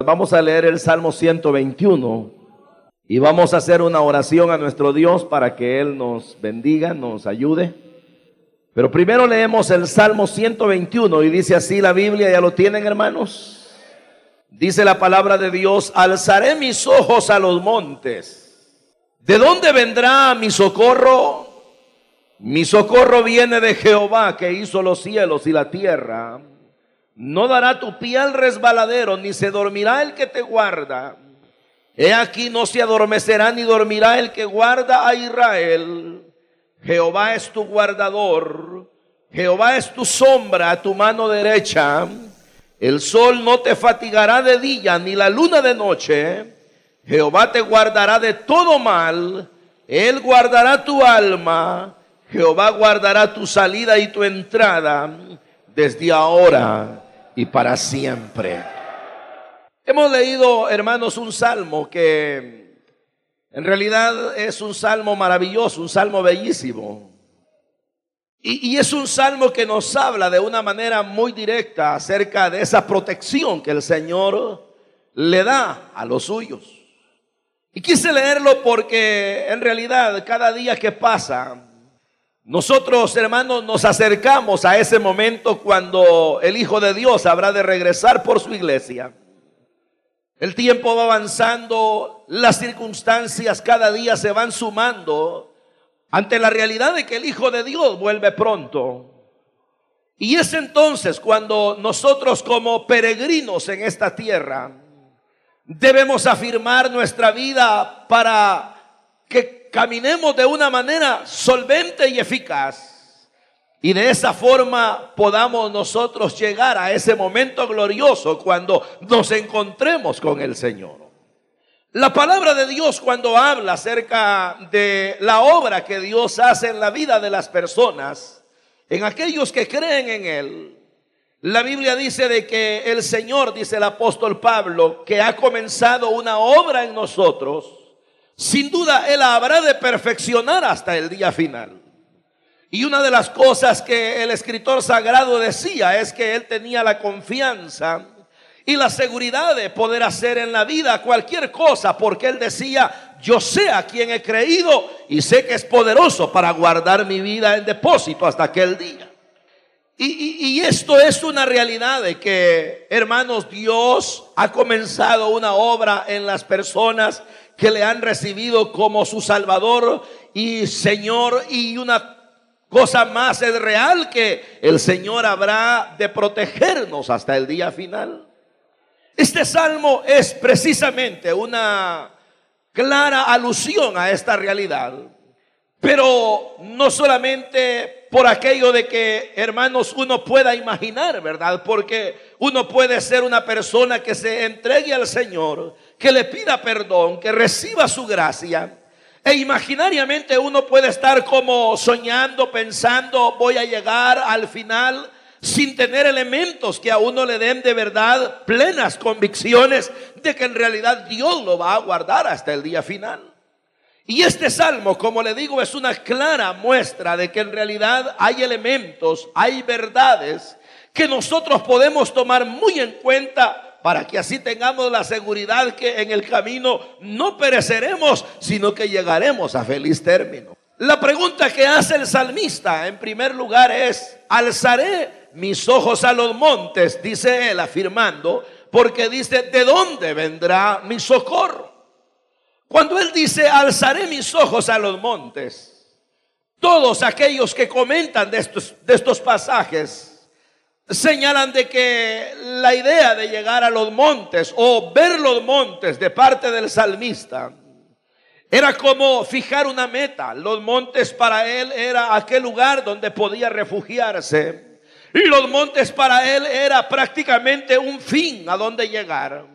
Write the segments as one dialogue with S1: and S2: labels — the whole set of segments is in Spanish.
S1: Vamos a leer el Salmo 121 y vamos a hacer una oración a nuestro Dios para que Él nos bendiga, nos ayude. Pero primero leemos el Salmo 121 y dice así la Biblia, ¿ya lo tienen hermanos? Dice la palabra de Dios, alzaré mis ojos a los montes. ¿De dónde vendrá mi socorro? Mi socorro viene de Jehová que hizo los cielos y la tierra. No dará tu pie al resbaladero, ni se dormirá el que te guarda. He aquí no se adormecerá ni dormirá el que guarda a Israel. Jehová es tu guardador. Jehová es tu sombra a tu mano derecha. El sol no te fatigará de día, ni la luna de noche. Jehová te guardará de todo mal. Él guardará tu alma. Jehová guardará tu salida y tu entrada desde ahora y para siempre. Hemos leído, hermanos, un salmo que en realidad es un salmo maravilloso, un salmo bellísimo. Y, es un salmo que nos habla de una manera muy directa acerca de esa protección que el Señor le da a los suyos. Y quise leerlo porque en realidad cada día que pasa, nosotros, hermanos, nos acercamos a ese momento cuando el Hijo de Dios habrá de regresar por su iglesia. El tiempo va avanzando, las circunstancias cada día se van sumando ante la realidad de que el Hijo de Dios vuelve pronto. Y es entonces cuando nosotros como peregrinos en esta tierra debemos afirmar nuestra vida para que caminemos de una manera solvente y eficaz. Y de esa forma podamos nosotros llegar a ese momento glorioso cuando nos encontremos con el Señor. La palabra de Dios cuando habla acerca de la obra que Dios hace en la vida de las personas, en aquellos que creen en Él, la Biblia dice de que el Señor, dice el apóstol Pablo, que ha comenzado una obra en nosotros, sin duda Él habrá de perfeccionar hasta el día final. Y una de las cosas que el escritor sagrado decía es que Él tenía la confianza y la seguridad de poder hacer en la vida cualquier cosa, porque Él decía, yo sé a quien he creído y sé que es poderoso para guardar mi vida en depósito hasta aquel día. Y, y, esto es una realidad de que, hermanos, Dios ha comenzado una obra en las personas que le han recibido como su Salvador y Señor. Y una cosa más es real que el Señor habrá de protegernos hasta el día final. Este salmo es precisamente una clara alusión a esta realidad. Pero no solamente por aquello de que, hermanos, uno pueda imaginar, ¿verdad? Porque uno puede ser una persona que se entregue al Señor, que le pida perdón, que reciba su gracia. E imaginariamente uno puede estar como soñando, pensando, voy a llegar al final sin tener elementos que a uno le den de verdad plenas convicciones de que en realidad Dios lo va a guardar hasta el día final. Y este salmo, como le digo, es una clara muestra de que en realidad hay elementos, hay verdades que nosotros podemos tomar muy en cuenta para que así tengamos la seguridad que en el camino no pereceremos, sino que llegaremos a feliz término. La pregunta que hace el salmista en primer lugar es, alzaré mis ojos a los montes, dice él afirmando, porque dice, ¿de dónde vendrá mi socorro? Cuando él dice, alzaré mis ojos a los montes, todos aquellos que comentan de estos, de estos pasajes señalan de que la idea de llegar a los montes o ver los montes de parte del salmista era como fijar una meta. Los montes para él era aquel lugar donde podía refugiarse. Y los montes para él era prácticamente un fin a donde llegar.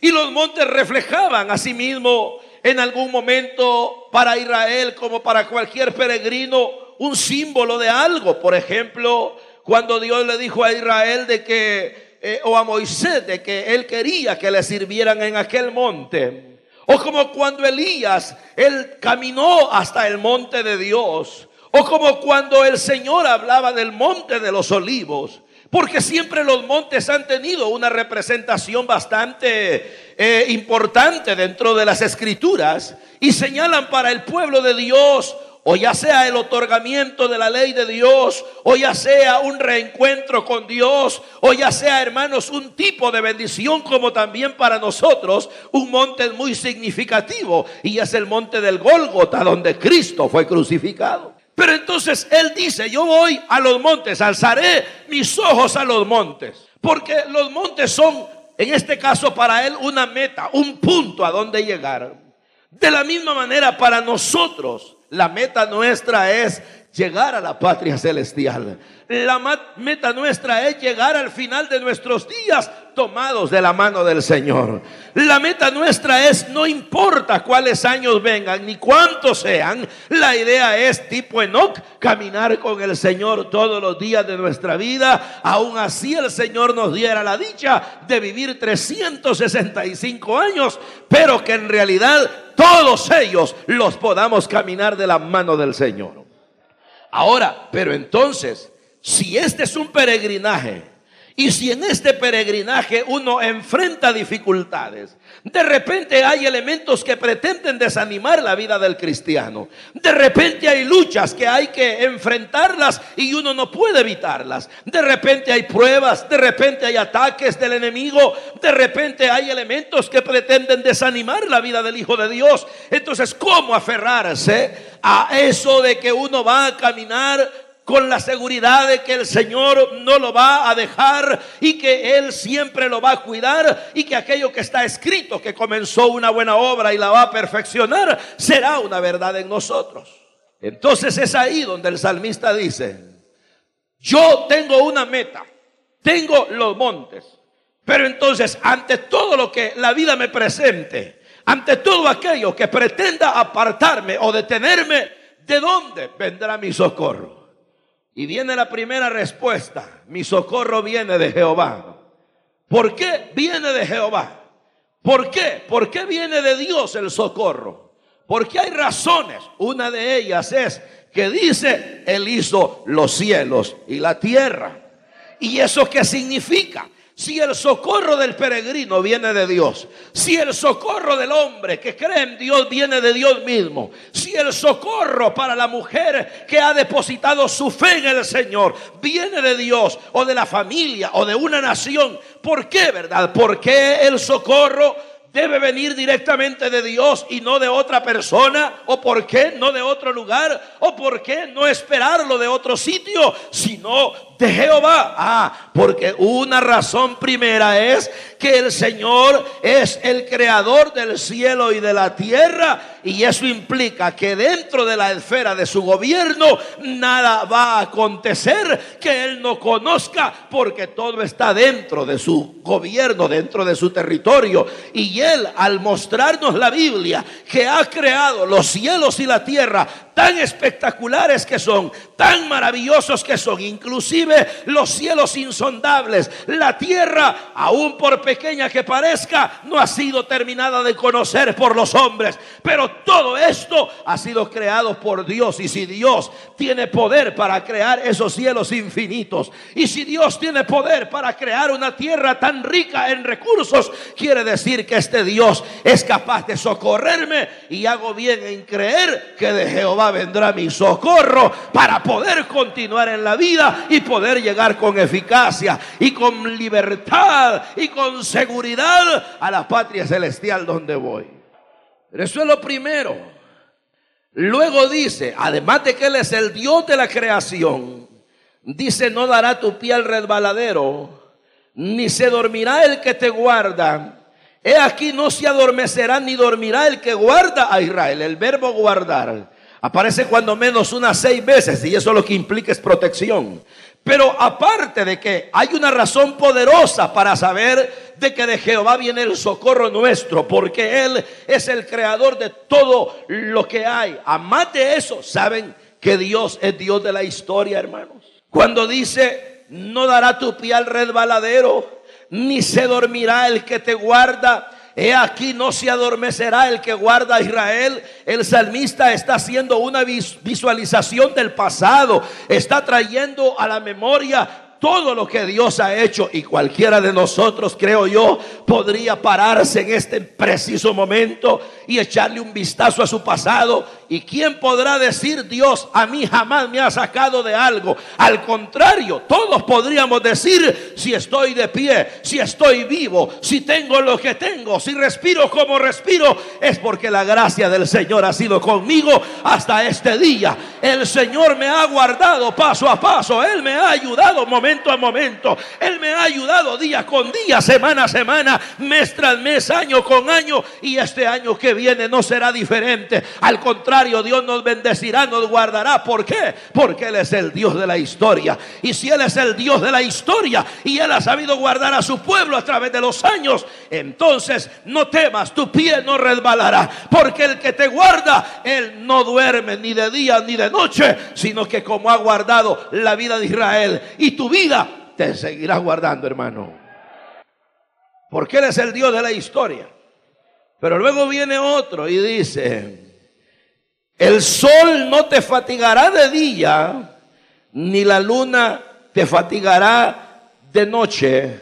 S1: Y los montes reflejaban a sí mismo en algún momento para Israel como para cualquier peregrino un símbolo de algo. Por ejemplo, cuando Dios le dijo a Israel de que, eh, o a Moisés, de que él quería que le sirvieran en aquel monte. O como cuando Elías, él caminó hasta el monte de Dios. O como cuando el Señor hablaba del monte de los olivos. porque siempre los montes han tenido una representación bastante eh, importante dentro de las escrituras y señalan para el pueblo de Dios o ya sea el otorgamiento de la ley de Dios, o ya sea un reencuentro con Dios, o ya sea, hermanos, un tipo de bendición como también para nosotros, un monte muy significativo, y es el monte del Gólgota, donde Cristo fue crucificado. Pero entonces Él dice, yo voy a los montes, alzaré mis ojos a los montes, porque los montes son, en este caso para Él, una meta, un punto a donde llegar. De la misma manera para nosotros, la meta nuestra es llegar a la patria celestial. La meta nuestra es llegar al final de nuestros días tomados de la mano del Señor. La meta nuestra es, no importa cuáles años vengan ni cuántos sean, la idea es tipo Enoch, caminar con el Señor todos los días de nuestra vida. Aún así el Señor nos diera la dicha de vivir 365 años, pero que en realidad todos ellos los podamos caminar de la mano del Señor. Ahora, pero entonces, si este es un peregrinaje y si en este peregrinaje uno enfrenta dificultades, de repente hay elementos que pretenden desanimar la vida del cristiano. De repente hay luchas que hay que enfrentarlas y uno no puede evitarlas. De repente hay pruebas, de repente hay ataques del enemigo, de repente hay elementos que pretenden desanimar la vida del Hijo de Dios. Entonces, ¿cómo aferrarse a eso de que uno va a caminar con la seguridad de que el Señor no lo va a dejar y que Él siempre lo va a cuidar y que aquello que está escrito, que comenzó una buena obra y la va a perfeccionar, será una verdad en nosotros. Entonces es ahí donde el salmista dice, yo tengo una meta, tengo los montes, pero entonces ante todo lo que la vida me presente, ante todo aquello que pretenda apartarme o detenerme, ¿de dónde vendrá mi socorro? Y viene la primera respuesta. Mi socorro viene de Jehová. ¿Por qué viene de Jehová? ¿Por qué? ¿Por qué viene de Dios el socorro? Porque hay razones. Una de ellas es que dice, Él hizo los cielos y la tierra. ¿Y eso qué significa? Si el socorro del peregrino viene de Dios, si el socorro del hombre que cree en Dios viene de Dios mismo, si el socorro para la mujer que ha depositado su fe en el Señor viene de Dios o de la familia o de una nación, ¿por qué, verdad? ¿Por qué el socorro debe venir directamente de Dios y no de otra persona? ¿O por qué no de otro lugar? ¿O por qué no esperarlo de otro sitio? Sino de Jehová. Ah, porque una razón primera es que el Señor es el creador del cielo y de la tierra y eso implica que dentro de la esfera de su gobierno nada va a acontecer que Él no conozca porque todo está dentro de su gobierno, dentro de su territorio. Y Él al mostrarnos la Biblia que ha creado los cielos y la tierra, tan espectaculares que son, tan maravillosos que son, inclusive los cielos insondables, la tierra, aún por pequeña que parezca, no ha sido terminada de conocer por los hombres, pero todo esto ha sido creado por Dios y si Dios tiene poder para crear esos cielos infinitos y si Dios tiene poder para crear una tierra tan rica en recursos, quiere decir que este Dios es capaz de socorrerme y hago bien en creer que de Jehová vendrá mi socorro para poder continuar en la vida y poder llegar con eficacia y con libertad y con seguridad a la patria celestial donde voy. Eso es lo primero. Luego dice, además de que Él es el Dios de la creación, dice, no dará tu pie al resbaladero, ni se dormirá el que te guarda. He aquí no se adormecerá ni dormirá el que guarda a Israel. El verbo guardar Aparece cuando menos unas seis veces y eso lo que implica es protección. Pero aparte de que hay una razón poderosa para saber de que de Jehová viene el socorro nuestro, porque Él es el creador de todo lo que hay. Además de eso, saben que Dios es Dios de la historia, hermanos. Cuando dice, no dará tu pie al resbaladero, ni se dormirá el que te guarda He aquí no se adormecerá el que guarda a Israel. El salmista está haciendo una visualización del pasado. Está trayendo a la memoria todo lo que Dios ha hecho y cualquiera de nosotros, creo yo, podría pararse en este preciso momento y echarle un vistazo a su pasado. ¿Y quién podrá decir, Dios, a mí jamás me ha sacado de algo? Al contrario, todos podríamos decir, si estoy de pie, si estoy vivo, si tengo lo que tengo, si respiro como respiro, es porque la gracia del Señor ha sido conmigo hasta este día. El Señor me ha guardado paso a paso, Él me ha ayudado momento a momento. Él me ha ayudado día con día, semana a semana, mes tras mes, año con año. Y este año que viene no será diferente. Al contrario, Dios nos bendecirá, nos guardará. ¿Por qué? Porque Él es el Dios de la historia. Y si Él es el Dios de la historia y Él ha sabido guardar a su pueblo a través de los años, entonces no temas, tu pie no resbalará. Porque el que te guarda, Él no duerme ni de día ni de noche, sino que como ha guardado la vida de Israel y tu vida te seguirá guardando, hermano. Porque Él es el Dios de la historia. Pero luego viene otro y dice, el sol no te fatigará de día, ni la luna te fatigará de noche.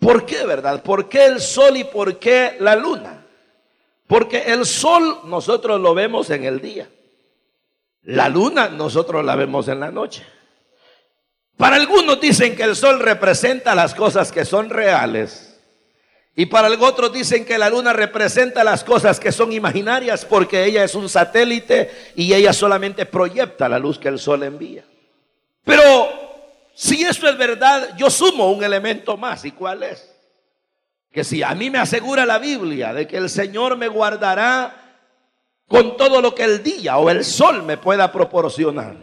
S1: ¿Por qué, verdad? ¿Por qué el sol y por qué la luna? Porque el sol nosotros lo vemos en el día. La luna nosotros la vemos en la noche. Para algunos dicen que el sol representa las cosas que son reales. Y para otros dicen que la luna representa las cosas que son imaginarias porque ella es un satélite y ella solamente proyecta la luz que el sol envía. Pero si eso es verdad, yo sumo un elemento más. ¿Y cuál es? Que si a mí me asegura la Biblia de que el Señor me guardará con todo lo que el día o el sol me pueda proporcionar.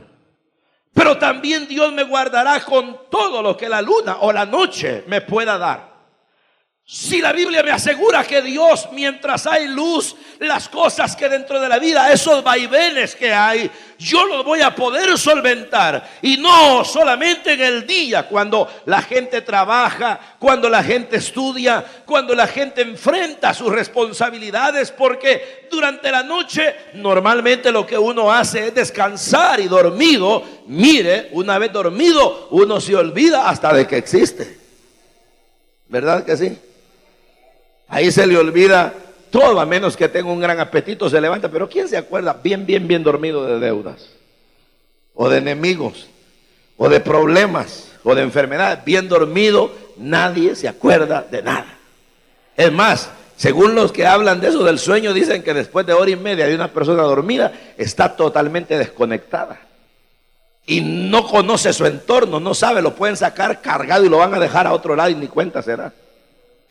S1: Pero también Dios me guardará con todo lo que la luna o la noche me pueda dar. Si la Biblia me asegura que Dios, mientras hay luz, las cosas que dentro de la vida, esos vaivenes que hay, yo los voy a poder solventar. Y no solamente en el día, cuando la gente trabaja, cuando la gente estudia, cuando la gente enfrenta sus responsabilidades, porque durante la noche normalmente lo que uno hace es descansar y dormido. Mire, una vez dormido, uno se olvida hasta de que existe. ¿Verdad que sí? Ahí se le olvida todo, a menos que tenga un gran apetito, se levanta. Pero ¿quién se acuerda bien, bien, bien dormido de deudas? O de enemigos, o de problemas, o de enfermedades. Bien dormido, nadie se acuerda de nada. Es más, según los que hablan de eso del sueño, dicen que después de hora y media de una persona dormida, está totalmente desconectada. Y no conoce su entorno, no sabe, lo pueden sacar cargado y lo van a dejar a otro lado y ni cuenta será.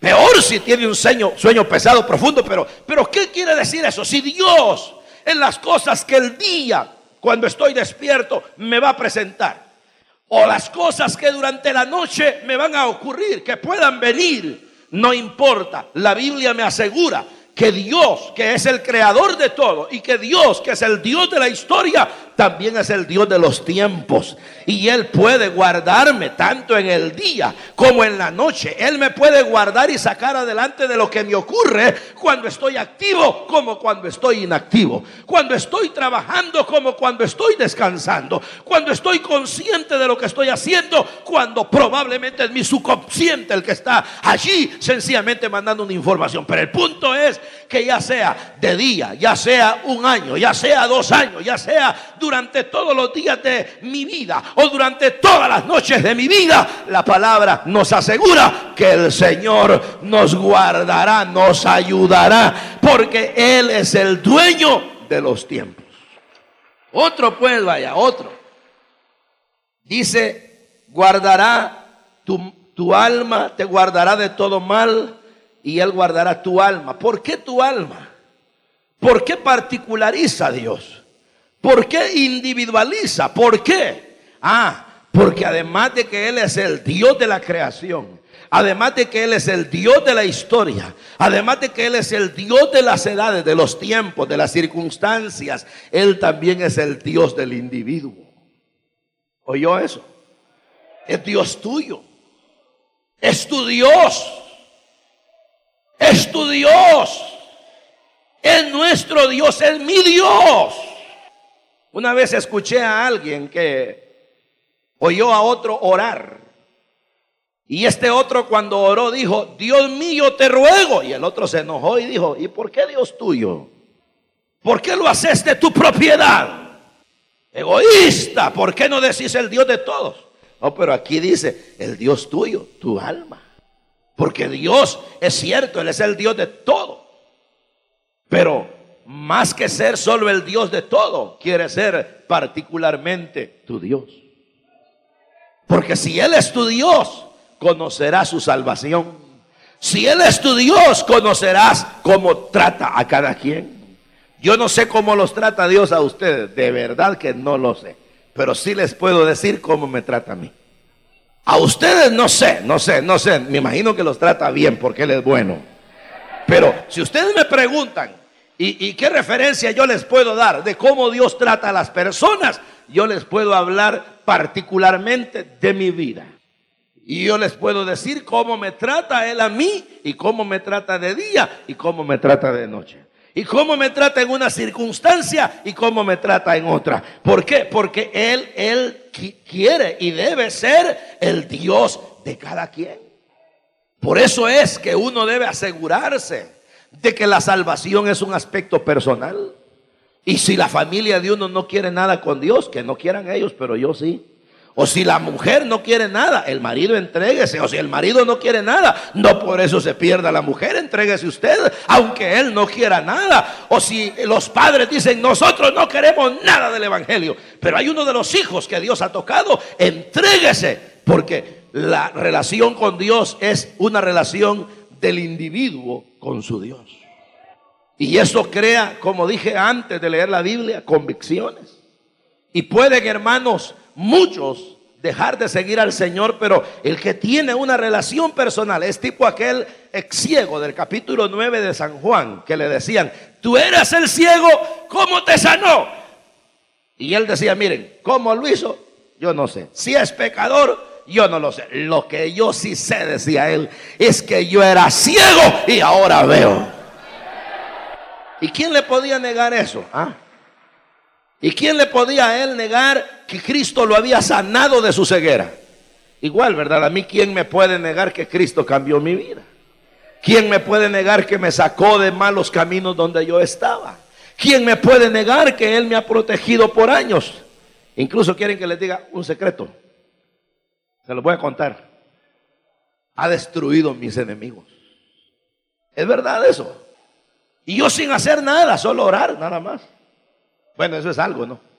S1: Peor si tiene un sueño, pesado, profundo, pero, pero ¿qué quiere decir eso? Si Dios en las cosas que el día, cuando estoy despierto, me va a presentar, o las cosas que durante la noche me van a ocurrir, que puedan venir, no importa, la Biblia me asegura que Dios, que es el creador de todo, y que Dios, que es el Dios de la historia, también es el Dios de los tiempos. Y Él puede guardarme tanto en el día como en la noche. Él me puede guardar y sacar adelante de lo que me ocurre cuando estoy activo como cuando estoy inactivo. Cuando estoy trabajando como cuando estoy descansando. Cuando estoy consciente de lo que estoy haciendo. Cuando probablemente es mi subconsciente el que está allí sencillamente mandando una información. Pero el punto es que ya sea de día, ya sea un año, ya sea dos años, ya sea durante todos los días de mi vida o durante todas las noches de mi vida, la palabra nos asegura que el Señor nos guardará, nos ayudará, porque Él es el dueño de los tiempos. Otro pues, vaya, otro. Dice, guardará tu, tu alma, te guardará de todo mal y Él guardará tu alma. ¿Por qué tu alma? ¿Por qué particulariza Dios? ¿Por qué individualiza? ¿Por qué? Ah, porque además de que Él es el Dios de la creación, además de que Él es el Dios de la historia, además de que Él es el Dios de las edades, de los tiempos, de las circunstancias, Él también es el Dios del individuo. ¿Oyó eso? Es Dios tuyo. Es tu Dios. Es tu Dios. Es nuestro Dios, es mi Dios. Una vez escuché a alguien que oyó a otro orar. Y este otro cuando oró dijo, Dios mío, te ruego. Y el otro se enojó y dijo, ¿y por qué Dios tuyo? ¿Por qué lo haces de tu propiedad? Egoísta, ¿por qué no decís el Dios de todos? No, pero aquí dice, el Dios tuyo, tu alma. Porque Dios es cierto, Él es el Dios de todo. Pero más que ser solo el Dios de todo, quiere ser particularmente tu Dios. Porque si Él es tu Dios, conocerás su salvación. Si Él es tu Dios, conocerás cómo trata a cada quien. Yo no sé cómo los trata Dios a ustedes, de verdad que no lo sé. Pero sí les puedo decir cómo me trata a mí. A ustedes no sé, no sé, no sé. Me imagino que los trata bien porque Él es bueno. Pero si ustedes me preguntan, ¿y, qué referencia yo les puedo dar de cómo Dios trata a las personas? Yo les puedo hablar particularmente de mi vida. Y yo les puedo decir cómo me trata Él a mí y cómo me trata de día y cómo me trata de noche. Y cómo me trata en una circunstancia y cómo me trata en otra. ¿Por qué? Porque Él, Él quiere y debe ser el Dios de cada quien. Por eso es que uno debe asegurarse de que la salvación es un aspecto personal. Y si la familia de uno no quiere nada con Dios, que no quieran ellos, pero yo sí. O si la mujer no quiere nada, el marido entréguese. O si el marido no quiere nada, no por eso se pierda la mujer, entréguese usted, aunque él no quiera nada. O si los padres dicen, nosotros no queremos nada del Evangelio, pero hay uno de los hijos que Dios ha tocado, entréguese, porque la relación con Dios es una relación del individuo con su Dios. Y eso crea, como dije antes de leer la Biblia, convicciones. Y pueden, hermanos, muchos dejar de seguir al Señor, pero el que tiene una relación personal es tipo aquel ex ciego del capítulo 9 de San Juan, que le decían, tú eras el ciego, ¿cómo te sanó? Y él decía, miren, ¿cómo lo hizo? Yo no sé. Si es pecador, yo no lo sé. Lo que yo sí sé, decía él, es que yo era ciego y ahora veo. ¿Y quién le podía negar eso? ¿Ah? ¿Y quién le podía a él negar que Cristo lo había sanado de su ceguera? Igual, ¿verdad? A mí, ¿quién me puede negar que Cristo cambió mi vida? ¿Quién me puede negar que me sacó de malos caminos donde yo estaba? ¿Quién me puede negar que Él me ha protegido por años? Incluso quieren que les diga un secreto. Se lo voy a contar. Ha destruido mis enemigos. ¿Es verdad eso? Y yo sin hacer nada, solo orar, nada más. Bueno, eso es algo, ¿no?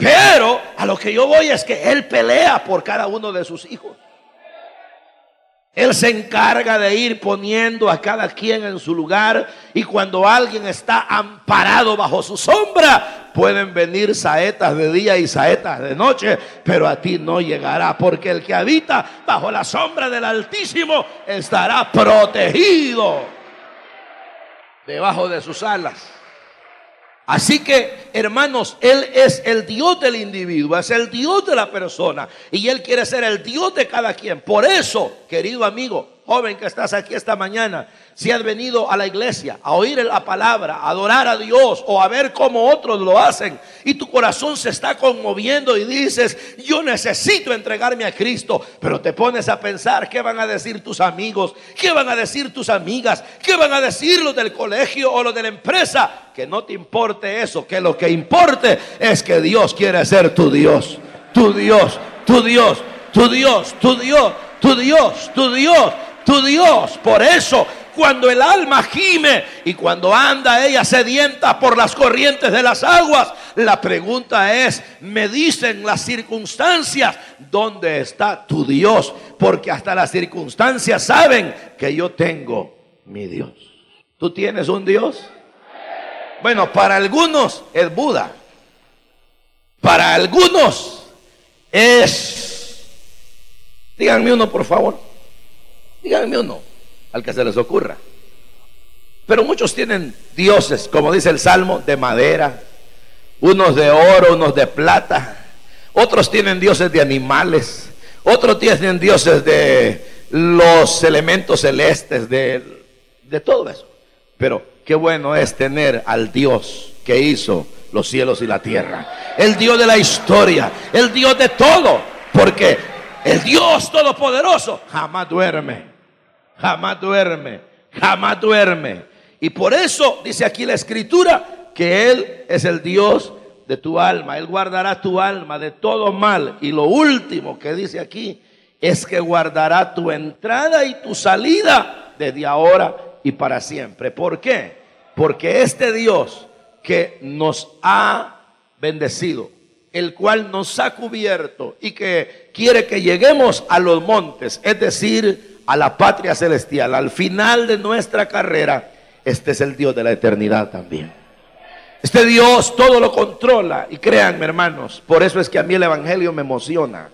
S1: Pero a lo que yo voy es que Él pelea por cada uno de sus hijos. Él se encarga de ir poniendo a cada quien en su lugar y cuando alguien está amparado bajo su sombra, pueden venir saetas de día y saetas de noche, pero a ti no llegará, porque el que habita bajo la sombra del Altísimo estará protegido debajo de sus alas. Así que, hermanos, Él es el Dios del individuo, es el Dios de la persona y Él quiere ser el Dios de cada quien. Por eso, querido amigo, joven que estás aquí esta mañana, si has venido a la iglesia a oír la palabra, a adorar a Dios o a ver cómo otros lo hacen y tu corazón se está conmoviendo y dices, yo necesito entregarme a Cristo, pero te pones a pensar qué van a decir tus amigos, qué van a decir tus amigas, qué van a decir los del colegio o los de la empresa, que no te importe eso, que lo que importe es que Dios quiere ser tu Dios, tu Dios, tu Dios, tu Dios, tu Dios, tu Dios, tu Dios. tu Dios. Por eso, cuando el alma gime y cuando anda ella sedienta por las corrientes de las aguas, la pregunta es, me dicen las circunstancias, ¿dónde está tu Dios? Porque hasta las circunstancias saben que yo tengo mi Dios. ¿Tú tienes un Dios? Bueno, para algunos es Buda. Para algunos es... Díganme uno, por favor. Díganme uno, al que se les ocurra. Pero muchos tienen dioses, como dice el Salmo, de madera, unos de oro, unos de plata, otros tienen dioses de animales, otros tienen dioses de los elementos celestes, de, de todo eso. Pero qué bueno es tener al Dios que hizo los cielos y la tierra, el Dios de la historia, el Dios de todo. Porque el Dios Todopoderoso jamás duerme, jamás duerme, jamás duerme. Y por eso dice aquí la escritura que Él es el Dios de tu alma. Él guardará tu alma de todo mal. Y lo último que dice aquí es que guardará tu entrada y tu salida desde ahora y para siempre. ¿Por qué? Porque este Dios que nos ha bendecido, el cual nos ha cubierto y que quiere que lleguemos a los montes, es decir, a la patria celestial, al final de nuestra carrera, este es el Dios de la eternidad también. Este Dios todo lo controla y créanme hermanos, por eso es que a mí el Evangelio me emociona.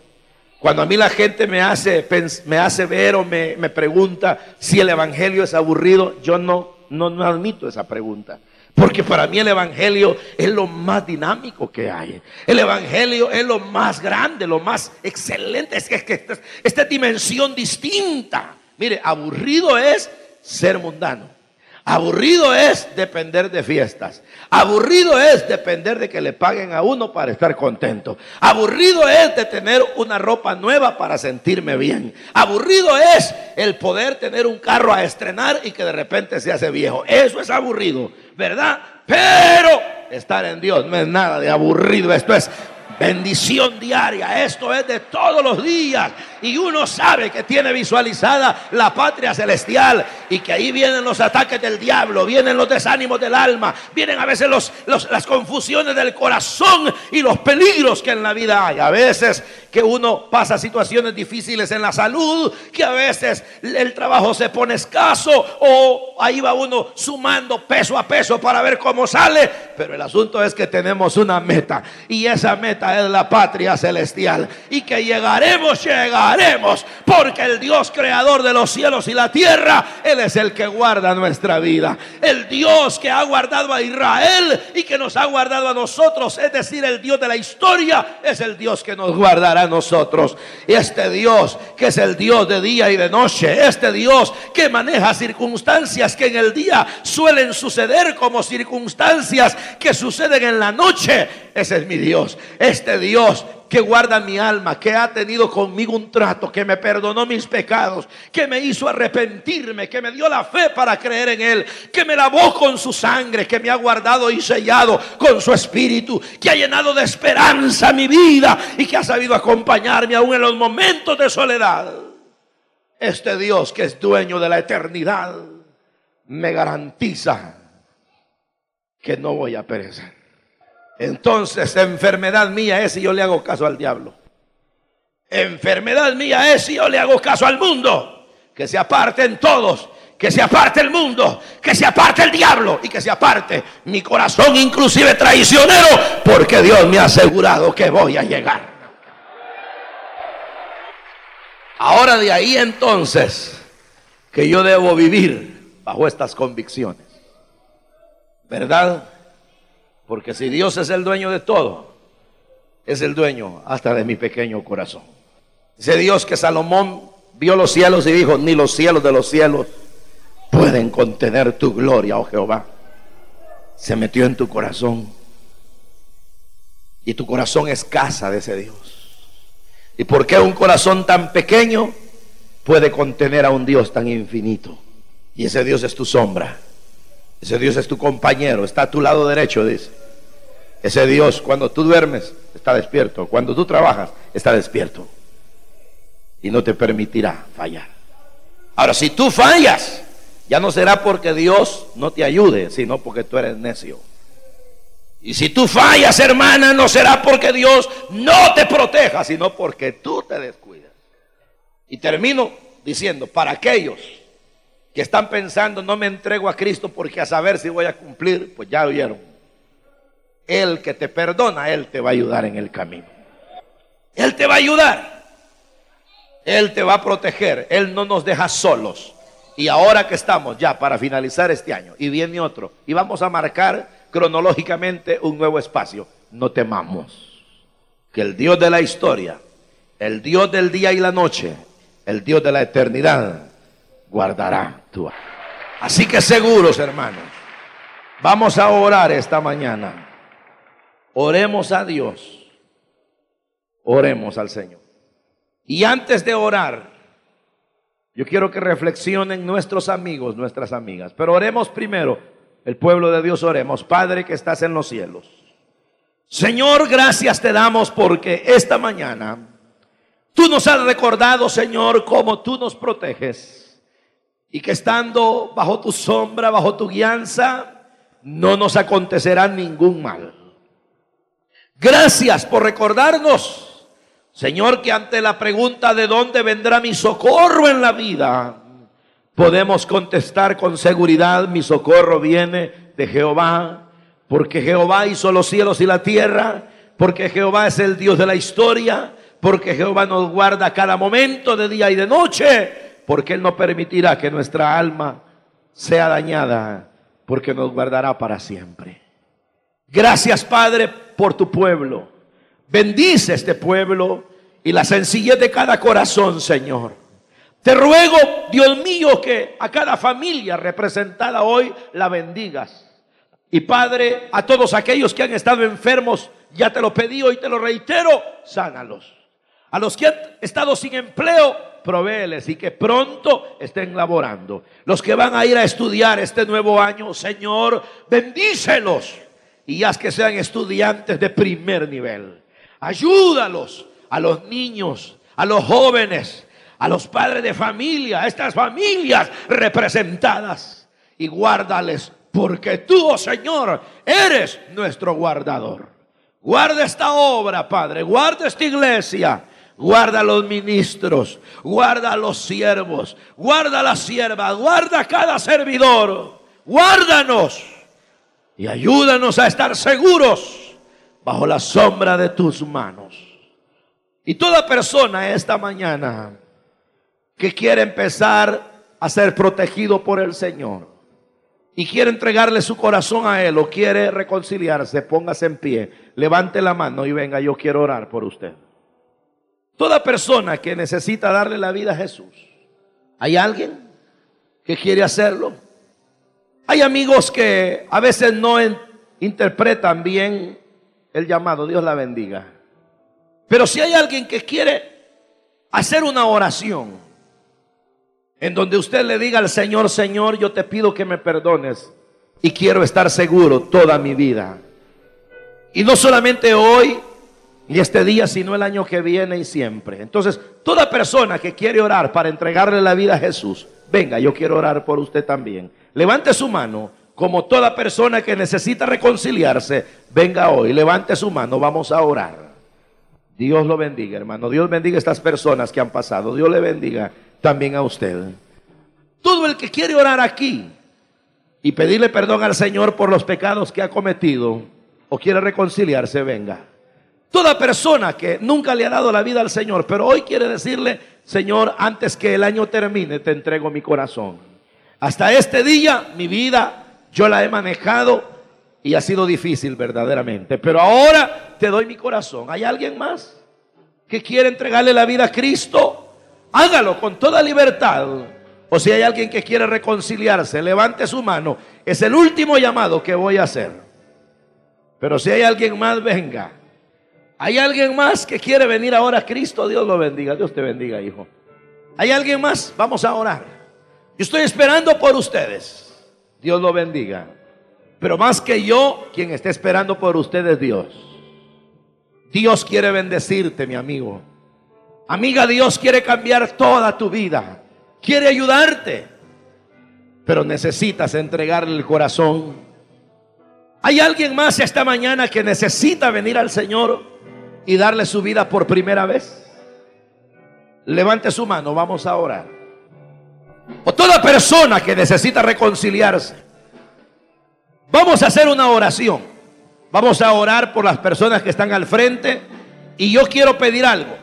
S1: Cuando a mí la gente me hace, me hace ver o me, me pregunta si el Evangelio es aburrido, yo no, no, no admito esa pregunta. Porque para mí el Evangelio es lo más dinámico que hay. El Evangelio es lo más grande, lo más excelente. Es que, es que esta dimensión distinta. Mire, aburrido es ser mundano. Aburrido es depender de fiestas. Aburrido es depender de que le paguen a uno para estar contento. Aburrido es de tener una ropa nueva para sentirme bien. Aburrido es el poder tener un carro a estrenar y que de repente se hace viejo. Eso es aburrido, ¿verdad? Pero estar en Dios no es nada de aburrido. Esto es bendición diaria. Esto es de todos los días. Y uno sabe que tiene visualizada la patria celestial y que ahí vienen los ataques del diablo, vienen los desánimos del alma, vienen a veces los, las confusiones del corazón y los peligros que en la vida hay. A veces que uno pasa situaciones difíciles en la salud, que a veces el trabajo se pone escaso o ahí va uno sumando peso a peso para ver cómo sale. Pero el asunto es que tenemos una meta y esa meta es la patria celestial y que llegaremos, llegaremos haremos, porque el Dios creador de los cielos y la tierra, Él es el que guarda nuestra vida. El Dios que ha guardado a Israel y que nos ha guardado a nosotros, es decir, el Dios de la historia, es el Dios que nos guardará a nosotros. Y este Dios que es el Dios de día y de noche, este Dios que maneja circunstancias que en el día suelen suceder como circunstancias que suceden en la noche, ese es mi Dios. Este Dios que guarda mi alma, que ha tenido conmigo un trato, que me perdonó mis pecados, que me hizo arrepentirme, que me dio la fe para creer en Él, que me lavó con su sangre, que me ha guardado y sellado con su espíritu, que ha llenado de esperanza mi vida y que ha sabido acompañarme aún en los momentos de soledad. Este Dios que es dueño de la eternidad me garantiza que no voy a perecer. Entonces, enfermedad mía es si yo le hago caso al diablo. Enfermedad mía es si yo le hago caso al mundo. Que se aparten todos, que se aparte el mundo, que se aparte el diablo y que se aparte mi corazón inclusive traicionero, porque Dios me ha asegurado que voy a llegar. Ahora de ahí entonces que yo debo vivir bajo estas convicciones. ¿Verdad? Porque si Dios es el dueño de todo, es el dueño hasta de mi pequeño corazón. Dice Dios que Salomón vio los cielos y dijo, ni los cielos de los cielos pueden contener tu gloria, oh Jehová. Se metió en tu corazón. Y tu corazón es casa de ese Dios. ¿Y por qué un corazón tan pequeño puede contener a un Dios tan infinito? Y ese Dios es tu sombra. Ese Dios es tu compañero, está a tu lado derecho, dice. Ese Dios, cuando tú duermes, está despierto. Cuando tú trabajas, está despierto. Y no te permitirá fallar. Ahora, si tú fallas, ya no será porque Dios no te ayude, sino porque tú eres necio. Y si tú fallas, hermana, no será porque Dios no te proteja, sino porque tú te descuidas. Y termino diciendo, para aquellos que están pensando, no me entrego a Cristo porque a saber si voy a cumplir, pues ya oyeron. El que te perdona, Él te va a ayudar en el camino. Él te va a ayudar. Él te va a proteger. Él no nos deja solos. Y ahora que estamos ya para finalizar este año y viene otro, y vamos a marcar cronológicamente un nuevo espacio, no temamos que el Dios de la historia, el Dios del día y la noche, el Dios de la eternidad, guardará tu alma. Así que seguros, hermanos, vamos a orar esta mañana. Oremos a Dios. Oremos al Señor. Y antes de orar, yo quiero que reflexionen nuestros amigos, nuestras amigas. Pero oremos primero, el pueblo de Dios oremos. Padre que estás en los cielos. Señor, gracias te damos porque esta mañana tú nos has recordado, Señor, cómo tú nos proteges. Y que estando bajo tu sombra, bajo tu guianza, no nos acontecerá ningún mal. Gracias por recordarnos Señor, que ante la pregunta de dónde vendrá mi socorro en la vida, podemos contestar con seguridad, mi socorro viene de Jehová, porque Jehová hizo los cielos y la tierra, porque Jehová es el Dios de la historia, porque Jehová nos guarda cada momento de día y de noche, porque Él no permitirá que nuestra alma sea dañada, porque nos guardará para siempre. Gracias Padre por tu pueblo. Bendice este pueblo y la sencillez de cada corazón, Señor. Te ruego, Dios mío, que a cada familia representada hoy la bendigas. Y Padre, a todos aquellos que han estado enfermos, ya te lo pedí hoy te lo reitero, sánalos. A los que han estado sin empleo, provéeles y que pronto estén laborando. Los que van a ir a estudiar este nuevo año, Señor, bendícelos y haz que sean estudiantes de primer nivel. Ayúdalos a los niños, a los jóvenes, a los padres de familia, a estas familias representadas. Y guárdales, porque tú, oh Señor, eres nuestro guardador. Guarda esta obra, Padre, guarda esta iglesia. Guarda a los ministros, guarda a los siervos, guarda a las siervas, guarda a cada servidor. Guárdanos y ayúdanos a estar seguros bajo la sombra de tus manos. Y toda persona esta mañana que quiere empezar a ser protegido por el Señor y quiere entregarle su corazón a Él o quiere reconciliarse, póngase en pie, levante la mano y venga, yo quiero orar por usted. Toda persona que necesita darle la vida a Jesús, ¿hay alguien que quiere hacerlo? Hay amigos que a veces no interpretan bien el llamado, Dios la bendiga. Pero si hay alguien que quiere hacer una oración en donde usted le diga al Señor, Señor, yo te pido que me perdones y quiero estar seguro toda mi vida. Y no solamente hoy y este día, sino el año que viene y siempre. Entonces, toda persona que quiere orar para entregarle la vida a Jesús, venga, yo quiero orar por usted también. Levante su mano, como toda persona que necesita reconciliarse, venga hoy, levante su mano, vamos a orar. Dios lo bendiga, hermano. Dios bendiga a estas personas que han pasado. Dios le bendiga también a usted. Todo el que quiere orar aquí y pedirle perdón al Señor por los pecados que ha cometido o quiere reconciliarse, venga. Toda persona que nunca le ha dado la vida al Señor, pero hoy quiere decirle, Señor, antes que el año termine, te entrego mi corazón. Hasta este día, mi vida, yo la he manejado y ha sido difícil verdaderamente. Pero ahora te doy mi corazón. ¿Hay alguien más que quiere entregarle la vida a Cristo? Hágalo con toda libertad. O si hay alguien que quiere reconciliarse, levante su mano. Es el último llamado que voy a hacer. Pero si hay alguien más, venga. ¿Hay alguien más que quiere venir ahora a Cristo? Dios lo bendiga. Dios te bendiga, hijo. ¿Hay alguien más? Vamos a orar. Yo estoy esperando por ustedes. Dios lo bendiga. Pero más que yo, quien está esperando por usted es Dios. Dios quiere bendecirte, mi amigo. Amiga, Dios quiere cambiar toda tu vida. Quiere ayudarte. Pero necesitas entregarle el corazón. ¿Hay alguien más esta mañana que necesita venir al Señor y darle su vida por primera vez? Levante su mano, vamos a orar. O toda persona que necesita reconciliarse Vamos a hacer una oración. Vamos a orar por las personas que están al frente. Y yo quiero pedir algo.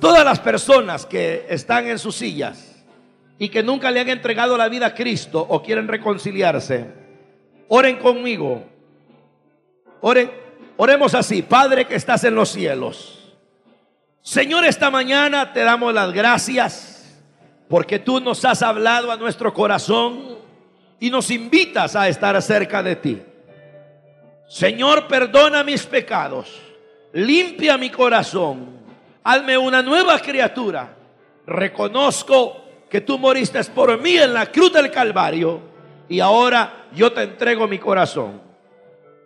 S1: Todas las personas que están en sus sillas y que nunca le han entregado la vida a Cristo o quieren reconciliarse, oren conmigo. Oren, oremos así, Padre que estás en los cielos. Señor, esta mañana te damos las gracias porque tú nos has hablado a nuestro corazón y nos invitas a estar cerca de ti. Señor, perdona mis pecados, limpia mi corazón, hazme una nueva criatura. Reconozco que tú moriste por mí en la cruz del Calvario y ahora yo te entrego mi corazón.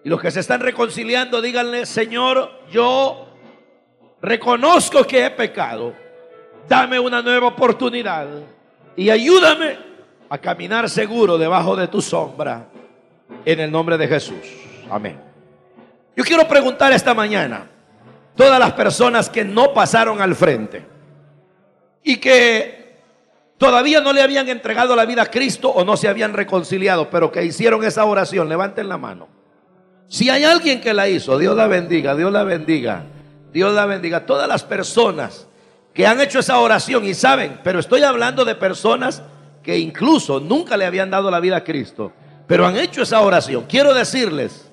S1: Y los que se están reconciliando, díganle, Señor, yo reconozco que he pecado. Dame una nueva oportunidad y ayúdame a caminar seguro debajo de tu sombra. En el nombre de Jesús. Amén. Yo quiero preguntar esta mañana, todas las personas que no pasaron al frente y que todavía no le habían entregado la vida a Cristo o no se habían reconciliado, pero que hicieron esa oración, levanten la mano. Si hay alguien que la hizo, Dios la bendiga, Dios la bendiga, Dios la bendiga. Todas las personas que han hecho esa oración y saben, pero estoy hablando de personas que incluso nunca le habían dado la vida a Cristo, pero han hecho esa oración. Quiero decirles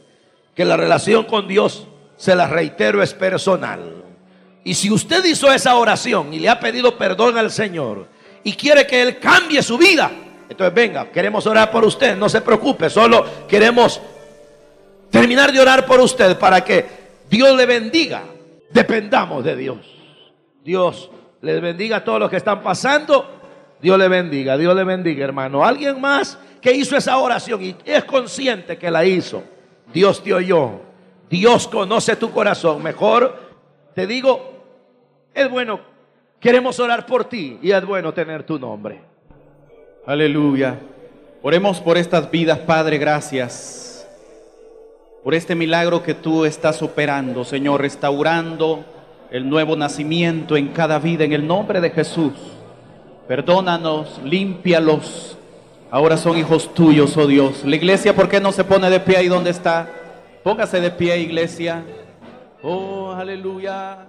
S1: que la relación con Dios, se la reitero, es personal. Y si usted hizo esa oración y le ha pedido perdón al Señor y quiere que Él cambie su vida, entonces venga, queremos orar por usted, no se preocupe, solo queremos terminar de orar por usted para que Dios le bendiga. Dependamos de Dios. Dios les bendiga a todos los que están pasando. Dios le bendiga, Dios le bendiga, hermano. Alguien más que hizo esa oración y es consciente que la hizo. Dios te oyó. Dios conoce tu corazón. Mejor te digo, es bueno, queremos orar por ti y es bueno tener tu nombre.
S2: Aleluya. Oremos por estas vidas, Padre, gracias por este milagro que tú estás operando, Señor, restaurando el nuevo nacimiento en cada vida en el nombre de Jesús. Perdónanos, límpialos. Ahora son hijos tuyos, oh Dios. La iglesia, ¿por qué no se pone de pie ahí donde está? Póngase de pie, iglesia. Oh, aleluya.